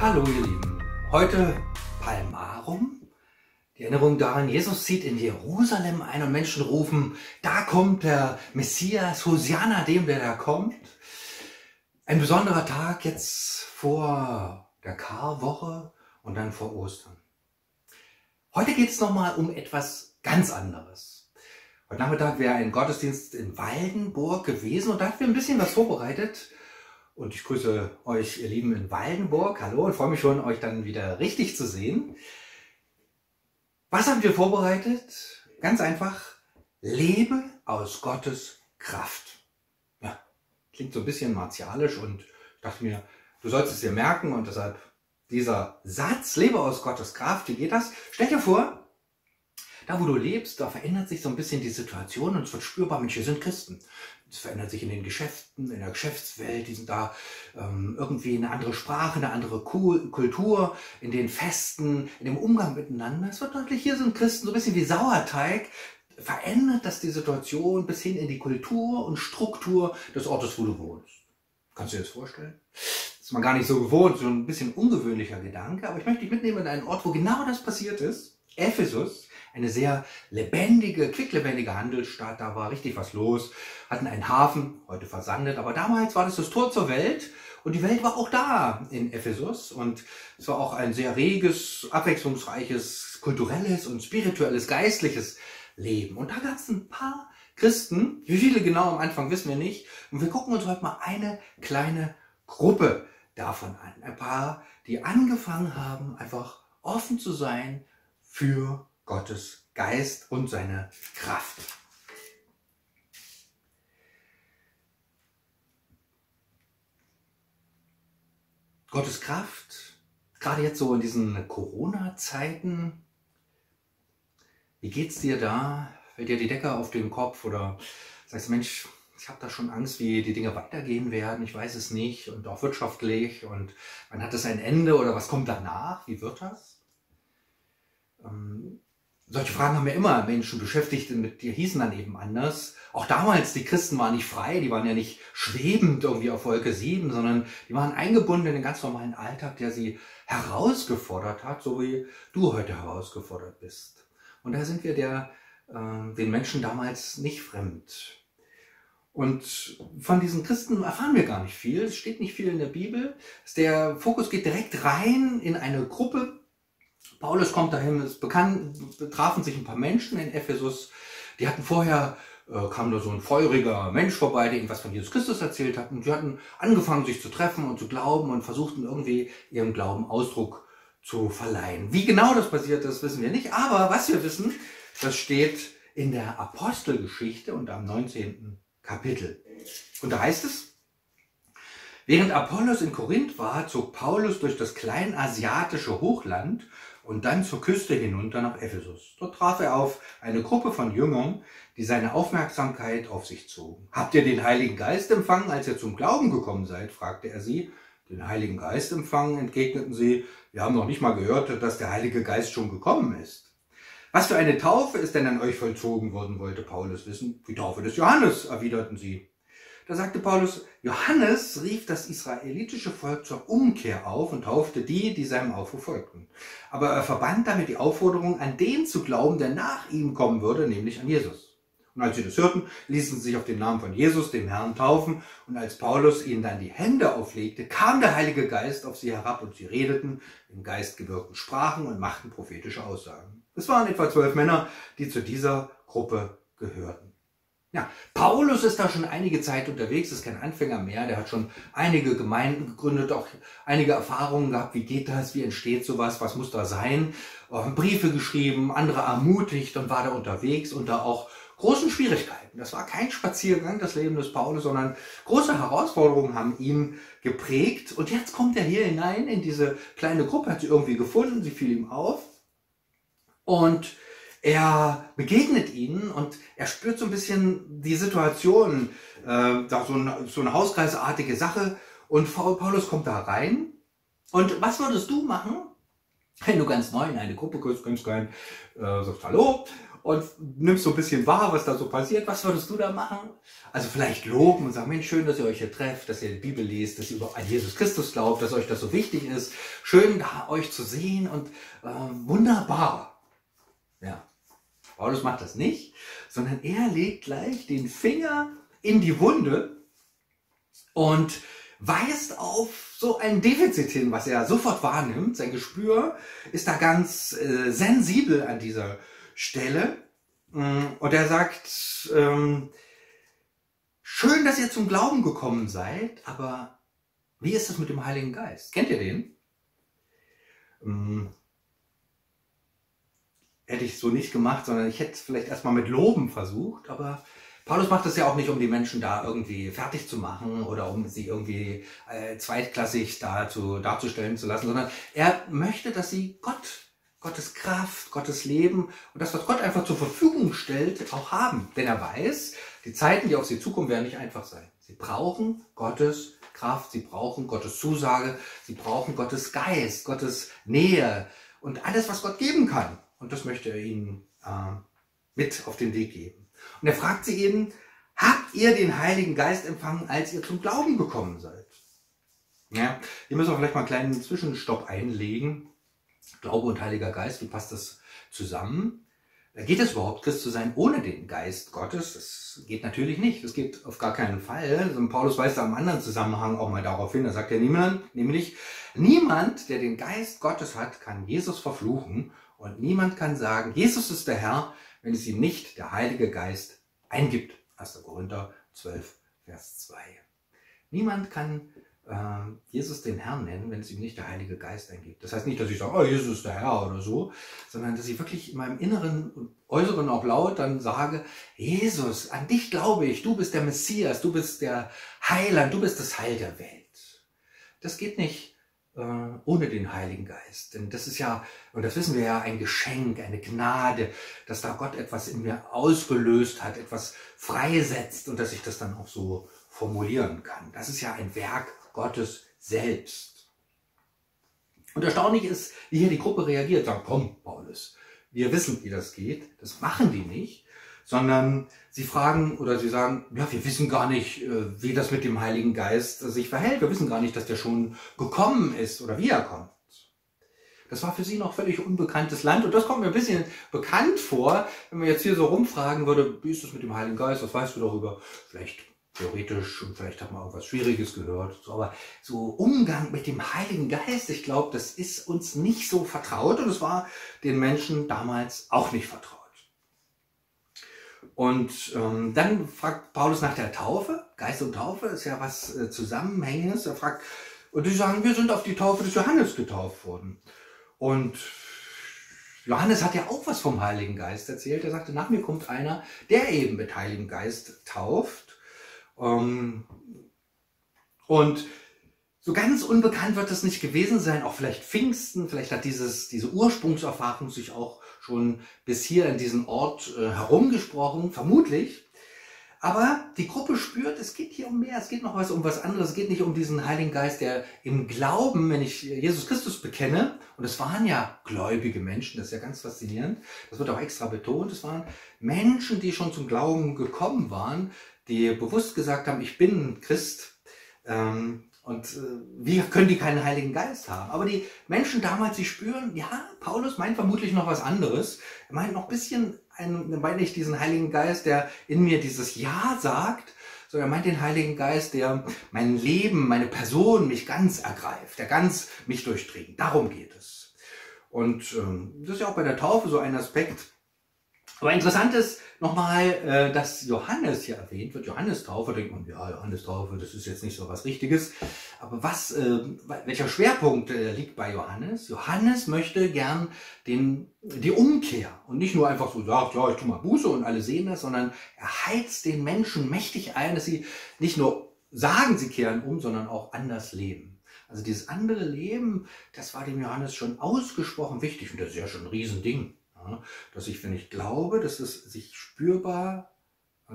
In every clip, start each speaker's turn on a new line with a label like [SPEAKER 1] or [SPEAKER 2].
[SPEAKER 1] Hallo ihr Lieben, heute Palmarum. Die Erinnerung daran, Jesus zieht in Jerusalem ein und Menschen rufen, da kommt der Messias, Hosianna dem, der da kommt. Ein besonderer Tag jetzt vor der Karwoche und dann vor Ostern. Heute geht es nochmal um etwas ganz anderes. Heute Nachmittag wäre ein Gottesdienst in Waldenburg gewesen und da hatten wir ein bisschen was vorbereitet. Und ich grüße euch, ihr Lieben, in Waldenburg. Hallo und freue mich schon, euch dann wieder richtig zu sehen. Was haben wir vorbereitet? Ganz einfach. Lebe aus Gottes Kraft. Ja, klingt so ein bisschen martialisch und ich dachte mir, du sollst es dir merken und deshalb dieser Satz, lebe aus Gottes Kraft, wie geht das? Stell dir vor, da wo du lebst, da verändert sich so ein bisschen die Situation und es wird spürbar, Mensch, wir sind Christen. Es verändert sich in den Geschäften, in der Geschäftswelt, die sind da ähm, irgendwie eine andere Sprache, eine andere Kultur, in den Festen, in dem Umgang miteinander. Es wird deutlich, hier sind Christen so ein bisschen wie Sauerteig, verändert das die Situation bis hin in die Kultur und Struktur des Ortes, wo du wohnst. Kannst du dir das vorstellen? Ist man gar nicht so gewohnt, so ein bisschen ungewöhnlicher Gedanke, aber ich möchte dich mitnehmen in einen Ort, wo genau das passiert ist. Ephesus, eine sehr lebendige, quicklebendige Handelsstadt. Da war richtig was los. Hatten einen Hafen, heute versandet, aber damals war das das Tor zur Welt. Und die Welt war auch da in Ephesus. Und es war auch ein sehr reges, abwechslungsreiches, kulturelles und spirituelles, geistliches Leben. Und da gab es ein paar Christen, wie viele genau am Anfang wissen wir nicht. Und wir gucken uns heute mal eine kleine Gruppe davon an. Ein paar, die angefangen haben, einfach offen zu sein für Gottes Geist und seine Kraft. Gottes Kraft, gerade jetzt so in diesen Corona-Zeiten, wie geht's dir da? Fällt dir die Decke auf den Kopf oder sagst du, Mensch, ich habe da schon Angst, wie die Dinge weitergehen werden, ich weiß es nicht und auch wirtschaftlich und wann hat es ein Ende oder was kommt danach? Wie wird das? Ähm, solche Fragen haben ja immer Menschen beschäftigt, mit dir hießen dann eben anders. Auch damals, die Christen waren nicht frei, die waren ja nicht schwebend irgendwie auf Wolke 7, sondern die waren eingebunden in den ganz normalen Alltag, der sie herausgefordert hat, so wie du heute herausgefordert bist. Und da sind wir der, äh, den Menschen damals nicht fremd. Und von diesen Christen erfahren wir gar nicht viel. Es steht nicht viel in der Bibel. Der Fokus geht direkt rein in eine Gruppe, Paulus kommt dahin, es bekannt, trafen sich ein paar Menschen in Ephesus, die hatten vorher, äh, kam da so ein feuriger Mensch vorbei, der irgendwas von Jesus Christus erzählt hat, und die hatten angefangen, sich zu treffen und zu glauben und versuchten irgendwie ihrem Glauben Ausdruck zu verleihen. Wie genau das passiert ist, wissen wir nicht, aber was wir wissen, das steht in der Apostelgeschichte und am 19. Kapitel. Und da heißt es, Während Apollos in Korinth war, zog Paulus durch das kleinasiatische Hochland und dann zur Küste hinunter nach Ephesus. Dort traf er auf eine Gruppe von Jüngern, die seine Aufmerksamkeit auf sich zogen. Habt ihr den Heiligen Geist empfangen, als ihr zum Glauben gekommen seid? fragte er sie. Den Heiligen Geist empfangen, entgegneten sie. Wir haben noch nicht mal gehört, dass der Heilige Geist schon gekommen ist. Was für eine Taufe ist denn an euch vollzogen worden, wollte Paulus wissen. Die Taufe des Johannes, erwiderten sie. Da sagte Paulus, Johannes rief das israelitische Volk zur Umkehr auf und taufte die, die seinem Aufruf folgten. Aber er verband damit die Aufforderung, an den zu glauben, der nach ihm kommen würde, nämlich an Jesus. Und als sie das hörten, ließen sie sich auf den Namen von Jesus, dem Herrn, taufen. Und als Paulus ihnen dann die Hände auflegte, kam der Heilige Geist auf sie herab und sie redeten, im Geist gewirkten Sprachen und machten prophetische Aussagen. Es waren etwa zwölf Männer, die zu dieser Gruppe gehörten. Ja, Paulus ist da schon einige Zeit unterwegs, ist kein Anfänger mehr, der hat schon einige Gemeinden gegründet, auch einige Erfahrungen gehabt, wie geht das, wie entsteht sowas, was muss da sein, Briefe geschrieben, andere ermutigt und war da unterwegs unter auch großen Schwierigkeiten. Das war kein Spaziergang, das Leben des Paulus, sondern große Herausforderungen haben ihn geprägt. Und jetzt kommt er hier hinein in diese kleine Gruppe, hat sie irgendwie gefunden, sie fiel ihm auf und er begegnet ihnen und er spürt so ein bisschen die Situation, äh, da so, ein, so eine hauskreisartige Sache und Paulus kommt da rein. Und was würdest du machen, wenn du ganz neu in eine Gruppe kommst, ganz klein, äh, sagst Hallo und nimmst so ein bisschen wahr, was da so passiert. Was würdest du da machen? Also vielleicht loben und sagen, Mensch, schön, dass ihr euch hier trefft, dass ihr die Bibel liest, dass ihr an Jesus Christus glaubt, dass euch das so wichtig ist. Schön, da euch zu sehen und äh, wunderbar. Ja. Paulus macht das nicht, sondern er legt gleich den Finger in die Wunde und weist auf so ein Defizit hin, was er sofort wahrnimmt. Sein Gespür ist da ganz äh, sensibel an dieser Stelle. Mm, und er sagt, ähm, schön, dass ihr zum Glauben gekommen seid, aber wie ist es mit dem Heiligen Geist? Kennt ihr den? Ähm, hätte ich so nicht gemacht, sondern ich hätte es vielleicht erstmal mit Loben versucht, aber Paulus macht es ja auch nicht, um die Menschen da irgendwie fertig zu machen oder um sie irgendwie äh, zweitklassig dazu, darzustellen zu lassen, sondern er möchte, dass sie Gott, Gottes Kraft, Gottes Leben und das, was Gott einfach zur Verfügung stellt, auch haben. Denn er weiß, die Zeiten, die auf sie zukommen, werden nicht einfach sein. Sie brauchen Gottes Kraft, sie brauchen Gottes Zusage, sie brauchen Gottes Geist, Gottes Nähe und alles, was Gott geben kann. Und das möchte er ihnen äh, mit auf den Weg geben. Und er fragt sie eben, habt ihr den Heiligen Geist empfangen, als ihr zum Glauben gekommen seid? Ja, hier müssen wir vielleicht mal einen kleinen Zwischenstopp einlegen. Glaube und Heiliger Geist, wie passt das zusammen? Geht es überhaupt, Christ zu sein ohne den Geist Gottes? Das geht natürlich nicht. Das geht auf gar keinen Fall. Also Paulus weist da im anderen Zusammenhang auch mal darauf hin. Da sagt er niemand, nämlich, niemand, der den Geist Gottes hat, kann Jesus verfluchen und niemand kann sagen, Jesus ist der Herr, wenn es ihm nicht der Heilige Geist eingibt. 1. Korinther 12, Vers 2. Niemand kann äh, Jesus den Herrn nennen, wenn es ihm nicht der Heilige Geist eingibt. Das heißt nicht, dass ich sage, oh, Jesus ist der Herr oder so, sondern dass ich wirklich in meinem Inneren und Äußeren auch laut dann sage, Jesus, an dich glaube ich, du bist der Messias, du bist der Heiland, du bist das Heil der Welt. Das geht nicht ohne den Heiligen Geist. Denn das ist ja, und das wissen wir ja, ein Geschenk, eine Gnade, dass da Gott etwas in mir ausgelöst hat, etwas freisetzt und dass ich das dann auch so formulieren kann. Das ist ja ein Werk Gottes selbst. Und erstaunlich ist, wie hier die Gruppe reagiert, sagt, komm, Paulus, wir wissen, wie das geht. Das machen die nicht, sondern sie fragen oder sie sagen, ja, wir wissen gar nicht, äh, wie das mit dem Heiligen Geist sich verhält. Wir wissen gar nicht, dass der schon gekommen ist oder wie er kommt. Das war für sie noch völlig unbekanntes Land und das kommt mir ein bisschen bekannt vor, wenn man jetzt hier so rumfragen würde, wie ist das mit dem Heiligen Geist, was weißt du darüber? Vielleicht theoretisch und vielleicht hat man auch was Schwieriges gehört. Aber so Umgang mit dem Heiligen Geist, ich glaube, das ist uns nicht so vertraut und es war den Menschen damals auch nicht vertraut. Und ähm, dann fragt Paulus nach der Taufe. Geist und Taufe ist ja was äh, Zusammenhängendes. Er fragt, und die sagen, wir sind auf die Taufe des Johannes getauft worden. Und Johannes hat ja auch was vom Heiligen Geist erzählt. Er sagte, nach mir kommt einer, der eben mit Heiligem Geist tauft. Ähm, und so ganz unbekannt wird das nicht gewesen sein. Auch vielleicht Pfingsten, vielleicht hat dieses, diese Ursprungserfahrung sich auch schon bis hier in diesen Ort äh, herumgesprochen, vermutlich. Aber die Gruppe spürt, es geht hier um mehr, es geht noch was um was anderes, es geht nicht um diesen Heiligen Geist, der im Glauben, wenn ich Jesus Christus bekenne, und es waren ja gläubige Menschen, das ist ja ganz faszinierend, das wird auch extra betont, es waren Menschen, die schon zum Glauben gekommen waren, die bewusst gesagt haben, ich bin Christ, ähm, und äh, wie können die keinen Heiligen Geist haben? Aber die Menschen damals, sie spüren, ja, Paulus meint vermutlich noch was anderes. Er meint noch ein bisschen, einen, meint nicht diesen Heiligen Geist, der in mir dieses Ja sagt, sondern er meint den Heiligen Geist, der mein Leben, meine Person mich ganz ergreift, der ganz mich durchdringt. Darum geht es. Und ähm, das ist ja auch bei der Taufe so ein Aspekt. Aber interessant ist, nochmal, äh, dass Johannes hier erwähnt wird, Johannestaufe, denkt man, ja, Johannestaufe, das ist jetzt nicht so was Richtiges. Aber was, äh, welcher Schwerpunkt äh, liegt bei Johannes? Johannes möchte gern den, die Umkehr und nicht nur einfach so sagt, ja, ich tu mal Buße und alle sehen das, sondern er heizt den Menschen mächtig ein, dass sie nicht nur sagen, sie kehren um, sondern auch anders leben. Also dieses andere Leben, das war dem Johannes schon ausgesprochen wichtig und das ist ja schon ein Riesending. Ja, dass ich, wenn ich glaube, dass es sich spürbar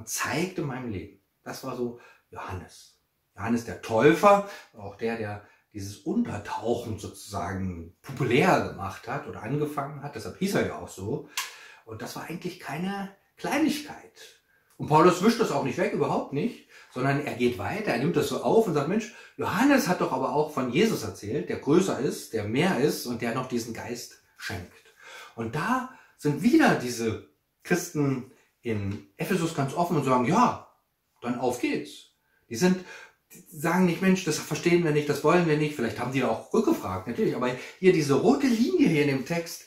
[SPEAKER 1] zeigt in meinem Leben. Das war so Johannes. Johannes der Täufer, auch der, der dieses Untertauchen sozusagen populär gemacht hat oder angefangen hat. Deshalb hieß er ja auch so. Und das war eigentlich keine Kleinigkeit. Und Paulus wischt das auch nicht weg, überhaupt nicht, sondern er geht weiter, er nimmt das so auf und sagt, Mensch, Johannes hat doch aber auch von Jesus erzählt, der größer ist, der mehr ist und der noch diesen Geist schenkt. Und da sind wieder diese Christen in Ephesus ganz offen und sagen, ja, dann auf geht's. Die sind, die sagen nicht, Mensch, das verstehen wir nicht, das wollen wir nicht. Vielleicht haben die auch rückgefragt, natürlich. Aber hier diese rote Linie hier in dem Text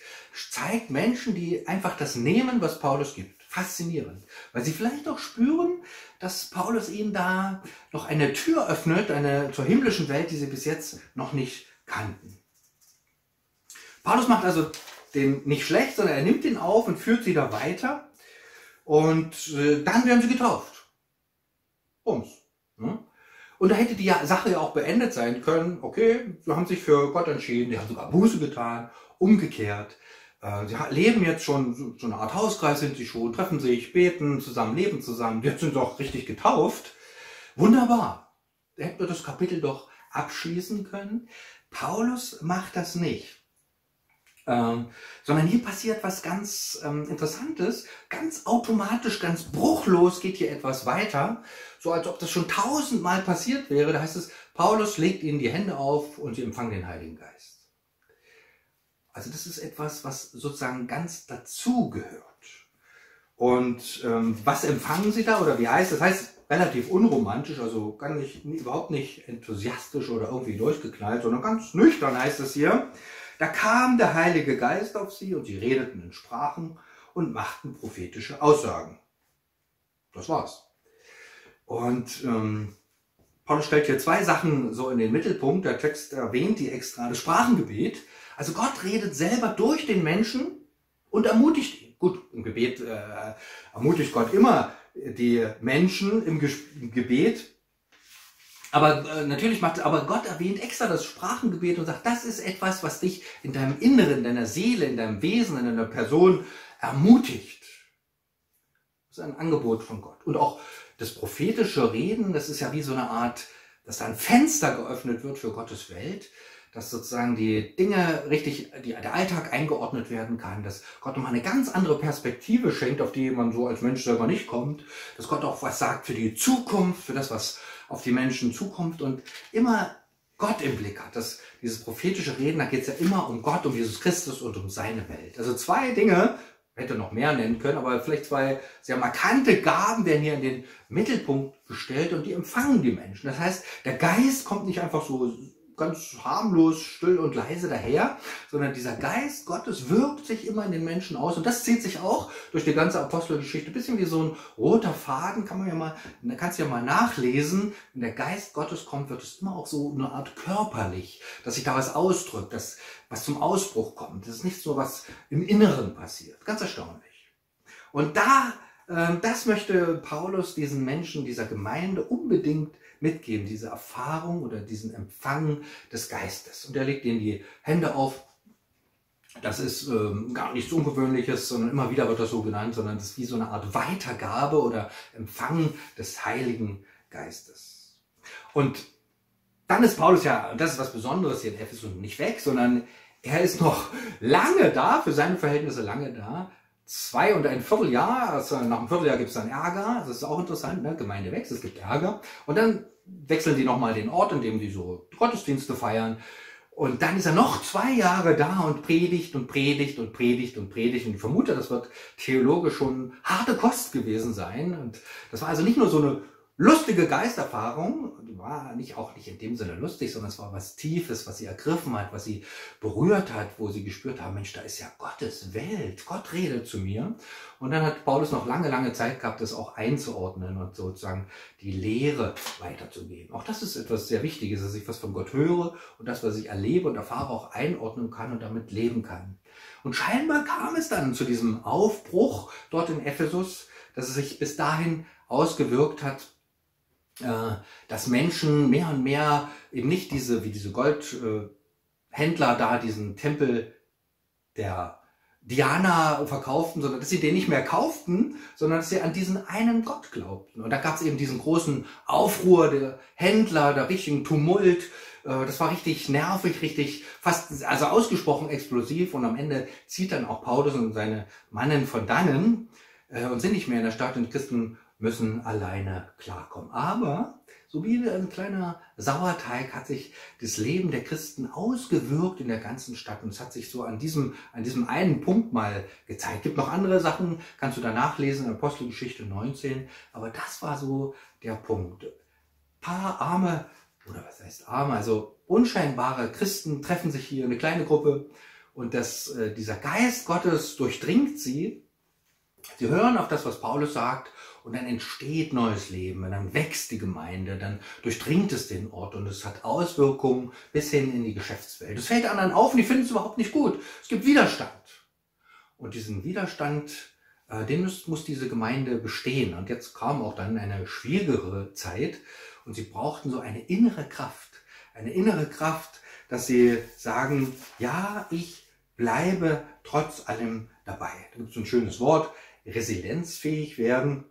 [SPEAKER 1] zeigt Menschen, die einfach das nehmen, was Paulus gibt. Faszinierend. Weil sie vielleicht auch spüren, dass Paulus ihnen da noch eine Tür öffnet, eine zur himmlischen Welt, die sie bis jetzt noch nicht kannten. Paulus macht also den nicht schlecht, sondern er nimmt ihn auf und führt sie da weiter. Und äh, dann werden sie getauft. Bums. Ne? Und da hätte die Sache ja auch beendet sein können. Okay, sie haben sich für Gott entschieden, die haben sogar Buße getan, umgekehrt. Äh, sie leben jetzt schon, so eine Art Hauskreis sind sie schon, treffen sich, beten zusammen, leben zusammen. Jetzt sind sie auch richtig getauft. Wunderbar. Hätten wir das Kapitel doch abschließen können. Paulus macht das nicht. Ähm, sondern hier passiert was ganz ähm, Interessantes. Ganz automatisch, ganz bruchlos geht hier etwas weiter. So als ob das schon tausendmal passiert wäre. Da heißt es, Paulus legt ihnen die Hände auf und sie empfangen den Heiligen Geist. Also das ist etwas, was sozusagen ganz dazu gehört. Und ähm, was empfangen Sie da oder wie heißt das? Heißt relativ unromantisch, also gar nicht, überhaupt nicht enthusiastisch oder irgendwie durchgeknallt, sondern ganz nüchtern heißt es hier. Da kam der Heilige Geist auf sie und sie redeten in Sprachen und machten prophetische Aussagen. Das war's. Und ähm, Paulus stellt hier zwei Sachen so in den Mittelpunkt. Der Text erwähnt die extra das Sprachengebet. Also Gott redet selber durch den Menschen und ermutigt ihn. Gut, im Gebet äh, ermutigt Gott immer die Menschen im, im Gebet. Aber äh, natürlich macht, aber Gott erwähnt extra das Sprachengebet und sagt, das ist etwas, was dich in deinem Inneren, in deiner Seele, in deinem Wesen, in deiner Person ermutigt. Das ist ein Angebot von Gott. Und auch das prophetische Reden, das ist ja wie so eine Art, dass da ein Fenster geöffnet wird für Gottes Welt dass sozusagen die Dinge richtig, die, der Alltag eingeordnet werden kann, dass Gott nochmal eine ganz andere Perspektive schenkt, auf die man so als Mensch selber nicht kommt, dass Gott auch was sagt für die Zukunft, für das, was auf die Menschen zukommt und immer Gott im Blick hat. Das, dieses prophetische Reden, da geht es ja immer um Gott, um Jesus Christus und um seine Welt. Also zwei Dinge, hätte noch mehr nennen können, aber vielleicht zwei sehr markante Gaben werden hier in den Mittelpunkt gestellt und die empfangen die Menschen. Das heißt, der Geist kommt nicht einfach so ganz harmlos, still und leise daher, sondern dieser Geist Gottes wirkt sich immer in den Menschen aus und das zieht sich auch durch die ganze Apostelgeschichte. Ein bisschen wie so ein roter Faden, kann man ja mal, kannst du ja mal nachlesen. Wenn der Geist Gottes kommt, wird es immer auch so eine Art körperlich, dass sich da was ausdrückt, dass was zum Ausbruch kommt. Das ist nicht so was im Inneren passiert. Ganz erstaunlich. Und da, das möchte Paulus diesen Menschen, dieser Gemeinde unbedingt mitgeben, diese Erfahrung oder diesen Empfang des Geistes. Und er legt ihnen die Hände auf. Das ist ähm, gar nichts Ungewöhnliches, sondern immer wieder wird das so genannt, sondern das ist wie so eine Art Weitergabe oder Empfang des Heiligen Geistes. Und dann ist Paulus ja, das ist was Besonderes hier in Ephesus, nicht weg, sondern er ist noch lange da, für seine Verhältnisse lange da, zwei und ein Vierteljahr, also nach einem Vierteljahr gibt es dann Ärger, das ist auch interessant, ne? Gemeinde wächst, es gibt Ärger. Und dann wechseln die nochmal den Ort, in dem die so Gottesdienste feiern. Und dann ist er noch zwei Jahre da und predigt und predigt und predigt und predigt. Und ich vermute, das wird theologisch schon harte Kost gewesen sein. Und das war also nicht nur so eine lustige Geisterfahrung, die war nicht auch nicht in dem Sinne lustig, sondern es war was Tiefes, was sie ergriffen hat, was sie berührt hat, wo sie gespürt haben, Mensch, da ist ja Gottes Welt, Gott redet zu mir. Und dann hat Paulus noch lange, lange Zeit gehabt, das auch einzuordnen und sozusagen die Lehre weiterzugeben. Auch das ist etwas sehr Wichtiges, dass ich was von Gott höre und das, was ich erlebe und erfahre, auch einordnen kann und damit leben kann. Und scheinbar kam es dann zu diesem Aufbruch dort in Ephesus, dass es sich bis dahin ausgewirkt hat, dass Menschen mehr und mehr eben nicht diese, wie diese Goldhändler da, diesen Tempel der Diana verkauften, sondern dass sie den nicht mehr kauften, sondern dass sie an diesen einen Gott glaubten. Und da gab es eben diesen großen Aufruhr der Händler, der richtigen Tumult, Äh, das war richtig nervig, richtig fast, also ausgesprochen explosiv und am Ende zieht dann auch Paulus und seine Mannen von dannen äh, und sind nicht mehr in der Stadt und Christen müssen alleine klarkommen. Aber so wie ein kleiner Sauerteig hat sich das Leben der Christen ausgewirkt in der ganzen Stadt und es hat sich so an diesem, an diesem einen Punkt mal gezeigt. Gibt noch andere Sachen, kannst du da nachlesen in Apostelgeschichte 19, aber das war so der Punkt. Paar arme, oder was heißt arme, also unscheinbare Christen treffen sich hier, eine kleine Gruppe und das, äh, dieser Geist Gottes durchdringt sie. Sie hören auf das, was Paulus sagt und dann entsteht neues Leben, und dann wächst die Gemeinde, dann durchdringt es den Ort und es hat Auswirkungen bis hin in die Geschäftswelt. Es fällt anderen auf und die finden es überhaupt nicht gut. Es gibt Widerstand. Und diesen Widerstand, äh, den muss, muss diese Gemeinde bestehen. Und jetzt kam auch dann eine schwierigere Zeit und sie brauchten so eine innere Kraft, eine innere Kraft, dass sie sagen, ja, ich bleibe trotz allem dabei. Da gibt es ein schönes Wort, resilienzfähig werden.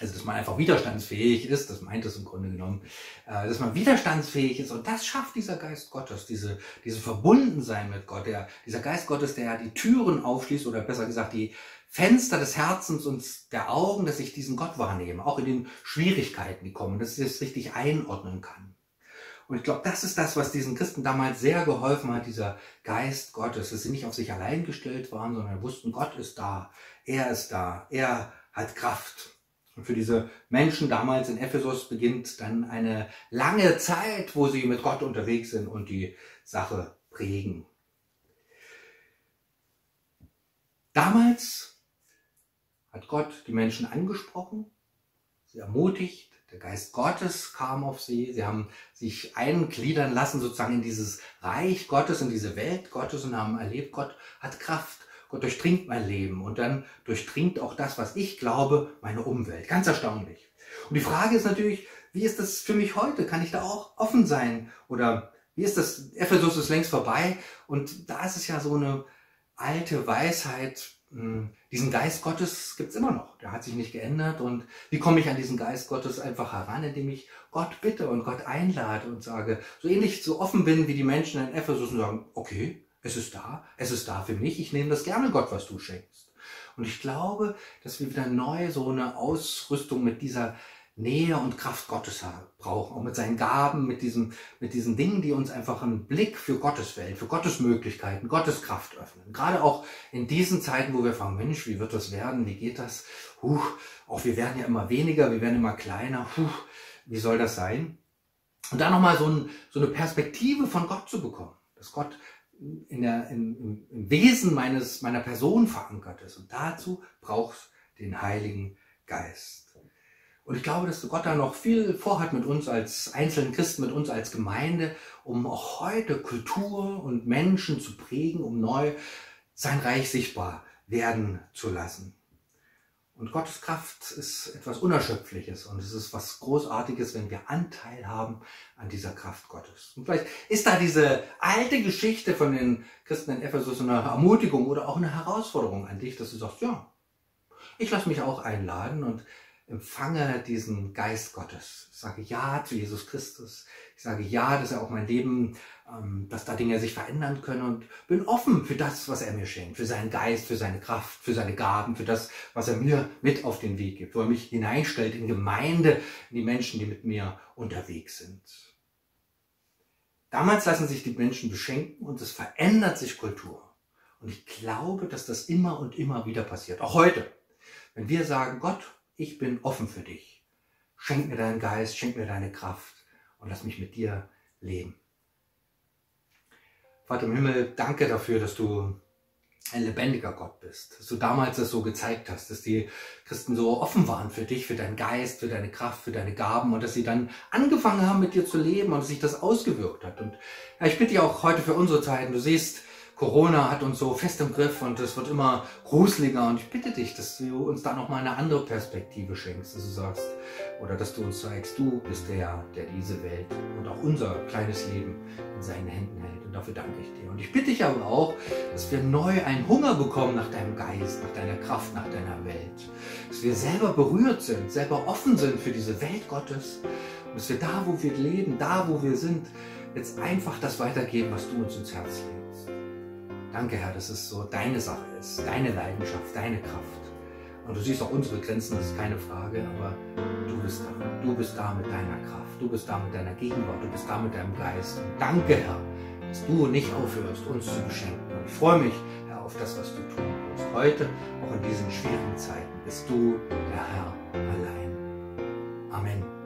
[SPEAKER 1] Also, dass man einfach widerstandsfähig ist, das meint es im Grunde genommen, äh, dass man widerstandsfähig ist und das schafft dieser Geist Gottes, diese, diese Verbundensein mit Gott, der, dieser Geist Gottes, der ja die Türen aufschließt oder besser gesagt die Fenster des Herzens und der Augen, dass ich diesen Gott wahrnehme, auch in den Schwierigkeiten, die kommen, dass ich es richtig einordnen kann. Und ich glaube, das ist das, was diesen Christen damals sehr geholfen hat, dieser Geist Gottes, dass sie nicht auf sich allein gestellt waren, sondern wussten, Gott ist da, er ist da, er hat Kraft. Und für diese Menschen damals in Ephesus beginnt dann eine lange Zeit, wo sie mit Gott unterwegs sind und die Sache prägen. Damals hat Gott die Menschen angesprochen, sie ermutigt, der Geist Gottes kam auf sie, sie haben sich eingliedern lassen sozusagen in dieses Reich Gottes, in diese Welt Gottes und haben erlebt, Gott hat Kraft. Gott durchdringt mein Leben und dann durchdringt auch das, was ich glaube, meine Umwelt. Ganz erstaunlich. Und die Frage ist natürlich, wie ist das für mich heute? Kann ich da auch offen sein? Oder wie ist das? Ephesus ist längst vorbei und da ist es ja so eine alte Weisheit, hm, diesen Geist Gottes gibt's immer noch. Der hat sich nicht geändert. Und wie komme ich an diesen Geist Gottes einfach heran, indem ich Gott bitte und Gott einlade und sage, so ähnlich so offen bin wie die Menschen in Ephesus und sagen, okay, es ist da, es ist da für mich, ich nehme das gerne, Gott, was du schenkst. Und ich glaube, dass wir wieder neu so eine Ausrüstung mit dieser Nähe und Kraft Gottes brauchen, auch mit seinen Gaben, mit, diesem, mit diesen Dingen, die uns einfach einen Blick für Gottes Welt, für Gottes Möglichkeiten, Gottes Kraft öffnen. Gerade auch in diesen Zeiten, wo wir fragen, Mensch, wie wird das werden, wie geht das? Huch, auch wir werden ja immer weniger, wir werden immer kleiner, Huch, wie soll das sein? Und da nochmal so, ein, so eine Perspektive von Gott zu bekommen, dass Gott in der, in, im Wesen meines, meiner Person verankert ist. Und dazu braucht den Heiligen Geist. Und ich glaube, dass Gott da noch viel vorhat mit uns als einzelnen Christen, mit uns als Gemeinde, um auch heute Kultur und Menschen zu prägen, um neu sein Reich sichtbar werden zu lassen. Und Gottes Kraft ist etwas Unerschöpfliches und es ist was Großartiges, wenn wir Anteil haben an dieser Kraft Gottes. Und vielleicht ist da diese alte Geschichte von den Christen in Ephesus eine Ermutigung oder auch eine Herausforderung an dich, dass du sagst, ja, ich lasse mich auch einladen und empfange diesen Geist Gottes. Ich sage Ja zu Jesus Christus. Ich sage Ja, dass er auch mein Leben, ähm, dass da Dinge sich verändern können und bin offen für das, was er mir schenkt, für seinen Geist, für seine Kraft, für seine Gaben, für das, was er mir mit auf den Weg gibt, wo er mich hineinstellt in Gemeinde, in die Menschen, die mit mir unterwegs sind. Damals lassen sich die Menschen beschenken und es verändert sich Kultur. Und ich glaube, dass das immer und immer wieder passiert. Auch heute. Wenn wir sagen, Gott, ich bin offen für dich. Schenk mir deinen Geist, schenk mir deine Kraft und lass mich mit dir leben. Vater im Himmel, danke dafür, dass du ein lebendiger Gott bist, dass du damals das so gezeigt hast, dass die Christen so offen waren für dich, für deinen Geist, für deine Kraft, für deine Gaben und dass sie dann angefangen haben, mit dir zu leben und dass sich das ausgewirkt hat. Und ja, ich bitte dich auch heute für unsere Zeiten, du siehst, Corona hat uns so fest im Griff und es wird immer gruseliger und ich bitte dich, dass du uns da nochmal eine andere Perspektive schenkst, dass du sagst, oder dass du uns zeigst, du bist der, der diese Welt und auch unser kleines Leben in seinen Händen hält und dafür danke ich dir. Und ich bitte dich aber auch, dass wir neu einen Hunger bekommen nach deinem Geist, nach deiner Kraft, nach deiner Welt, dass wir selber berührt sind, selber offen sind für diese Welt Gottes und dass wir da, wo wir leben, da, wo wir sind, jetzt einfach das weitergeben, was du uns ins Herz legst. Danke, Herr, dass es so deine Sache ist, deine Leidenschaft, deine Kraft. Und du siehst auch unsere Grenzen, das ist keine Frage, aber du bist da. Du bist da mit deiner Kraft, du bist da mit deiner Gegenwart, du bist da mit deinem Geist. Und danke, Herr, dass du nicht aufhörst, uns zu beschenken. Und ich freue mich, Herr, auf das, was du tun wirst. Heute, auch in diesen schwierigen Zeiten, bist du der Herr allein. Amen.